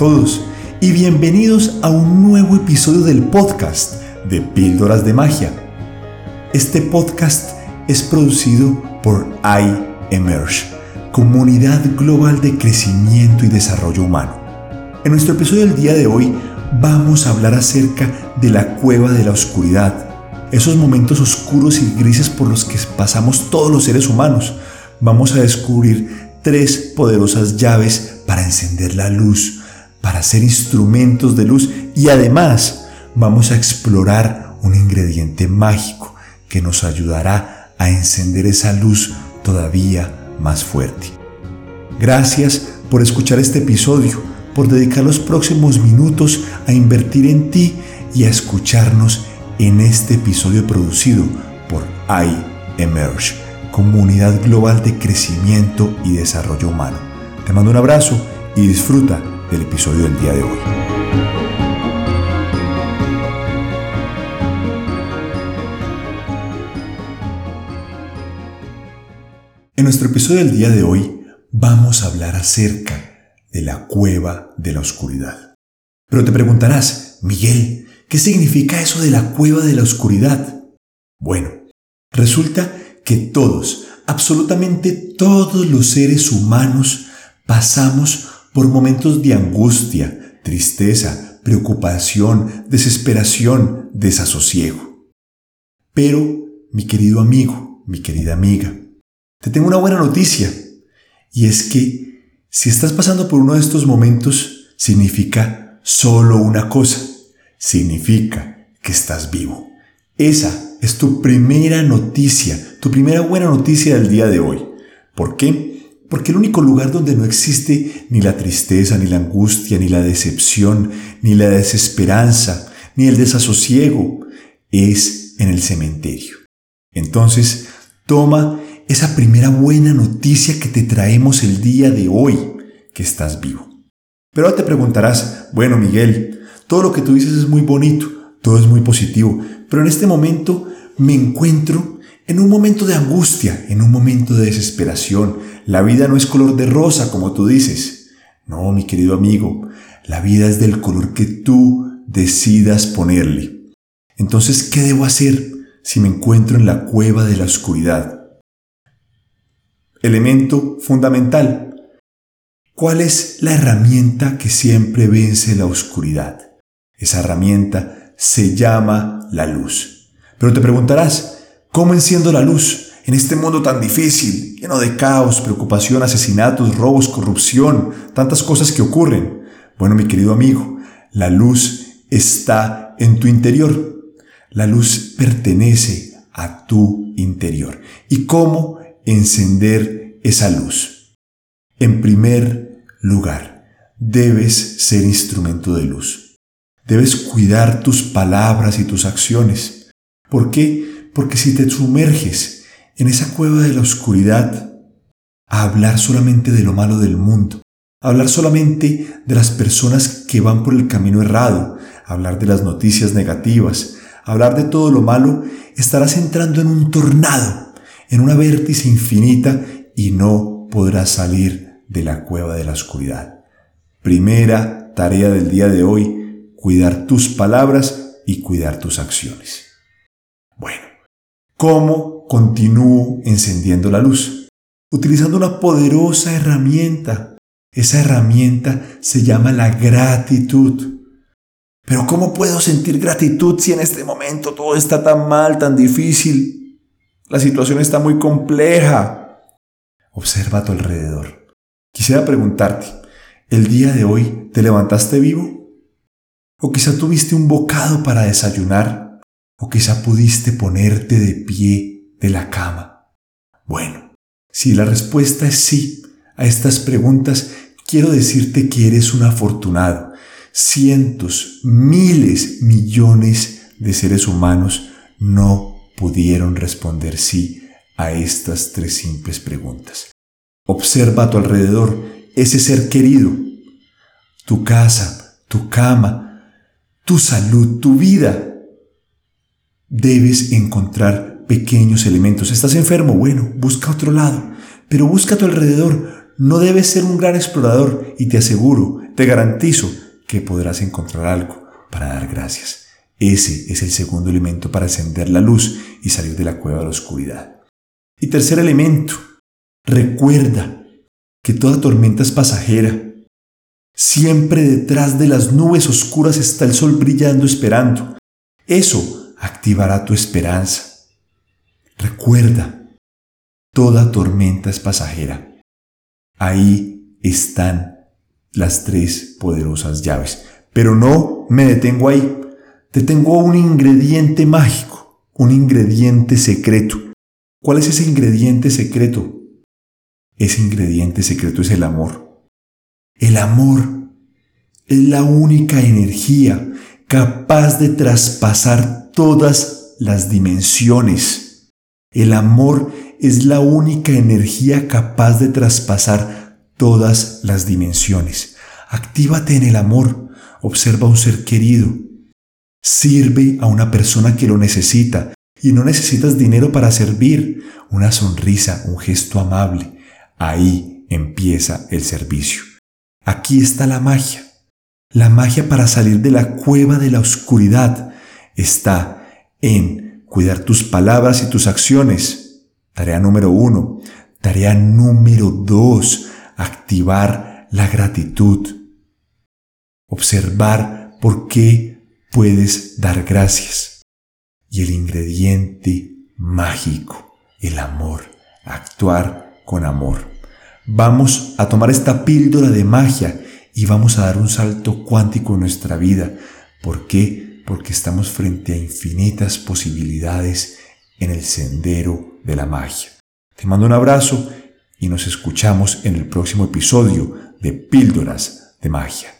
todos y bienvenidos a un nuevo episodio del podcast de Píldoras de Magia. Este podcast es producido por iEmerge, comunidad global de crecimiento y desarrollo humano. En nuestro episodio del día de hoy vamos a hablar acerca de la cueva de la oscuridad, esos momentos oscuros y grises por los que pasamos todos los seres humanos. Vamos a descubrir tres poderosas llaves para encender la luz, para ser instrumentos de luz y además vamos a explorar un ingrediente mágico que nos ayudará a encender esa luz todavía más fuerte. Gracias por escuchar este episodio, por dedicar los próximos minutos a invertir en ti y a escucharnos en este episodio producido por iEmerge comunidad global de crecimiento y desarrollo humano. Te mando un abrazo y disfruta del episodio del día de hoy. En nuestro episodio del día de hoy vamos a hablar acerca de la cueva de la oscuridad. Pero te preguntarás, Miguel, ¿qué significa eso de la cueva de la oscuridad? Bueno, resulta que todos, absolutamente todos los seres humanos pasamos por momentos de angustia, tristeza, preocupación, desesperación, desasosiego. Pero, mi querido amigo, mi querida amiga, te tengo una buena noticia, y es que si estás pasando por uno de estos momentos, significa solo una cosa, significa que estás vivo. Esa es tu primera noticia, tu primera buena noticia del día de hoy. ¿Por qué? Porque el único lugar donde no existe ni la tristeza, ni la angustia, ni la decepción, ni la desesperanza, ni el desasosiego, es en el cementerio. Entonces, toma esa primera buena noticia que te traemos el día de hoy, que estás vivo. Pero ahora te preguntarás, bueno Miguel, todo lo que tú dices es muy bonito, todo es muy positivo, pero en este momento me encuentro en un momento de angustia, en un momento de desesperación. La vida no es color de rosa, como tú dices. No, mi querido amigo, la vida es del color que tú decidas ponerle. Entonces, ¿qué debo hacer si me encuentro en la cueva de la oscuridad? Elemento fundamental. ¿Cuál es la herramienta que siempre vence la oscuridad? Esa herramienta se llama la luz. Pero te preguntarás, ¿cómo enciendo la luz en este mundo tan difícil, lleno de caos, preocupación, asesinatos, robos, corrupción, tantas cosas que ocurren? Bueno, mi querido amigo, la luz está en tu interior. La luz pertenece a tu interior. ¿Y cómo encender esa luz? En primer lugar, debes ser instrumento de luz. Debes cuidar tus palabras y tus acciones. ¿Por qué? Porque si te sumerges en esa cueva de la oscuridad hablar solamente de lo malo del mundo, hablar solamente de las personas que van por el camino errado, hablar de las noticias negativas, hablar de todo lo malo, estarás entrando en un tornado, en una vértice infinita y no podrás salir de la cueva de la oscuridad. Primera tarea del día de hoy, cuidar tus palabras y cuidar tus acciones. Bueno, ¿cómo continúo encendiendo la luz? Utilizando una poderosa herramienta. Esa herramienta se llama la gratitud. Pero ¿cómo puedo sentir gratitud si en este momento todo está tan mal, tan difícil? La situación está muy compleja. Observa a tu alrededor. Quisiera preguntarte, ¿el día de hoy te levantaste vivo? ¿O quizá tuviste un bocado para desayunar? O quizá pudiste ponerte de pie de la cama. Bueno, si la respuesta es sí a estas preguntas, quiero decirte que eres un afortunado. Cientos, miles, millones de seres humanos no pudieron responder sí a estas tres simples preguntas. Observa a tu alrededor ese ser querido, tu casa, tu cama, tu salud, tu vida debes encontrar pequeños elementos. ¿Estás enfermo? Bueno, busca otro lado, pero busca a tu alrededor. No debes ser un gran explorador y te aseguro, te garantizo que podrás encontrar algo para dar gracias. Ese es el segundo elemento para encender la luz y salir de la cueva de la oscuridad. Y tercer elemento, recuerda que toda tormenta es pasajera. Siempre detrás de las nubes oscuras está el sol brillando esperando. Eso activará tu esperanza. Recuerda, toda tormenta es pasajera. Ahí están las tres poderosas llaves. Pero no me detengo ahí te tengo un ingrediente mágico, un ingrediente secreto. ¿Cuál es ese ingrediente secreto? Ese ingrediente secreto es el amor. El amor es la única energía capaz de traspasar todas las dimensiones. El amor es la única energía capaz de traspasar todas las dimensiones. Actívate en el amor. Observa a un ser querido, Sirve a una persona que lo necesita y no necesitas dinero para servir. Una sonrisa, un gesto amable. Ahí empieza el servicio. Aquí está la magia. La magia para salir de la cueva de la oscuridad está en cuidar tus palabras y tus acciones. Tarea número uno. Tarea número dos. Activar la gratitud. Observar por qué puedes dar gracias. Y el ingrediente mágico, el amor, actuar con amor. Vamos a tomar esta píldora de magia y vamos a dar un salto cuántico en nuestra vida. ¿Por qué? Porque estamos frente a infinitas posibilidades en el sendero de la magia. Te mando un abrazo y nos escuchamos en el próximo episodio de Píldoras de Magia.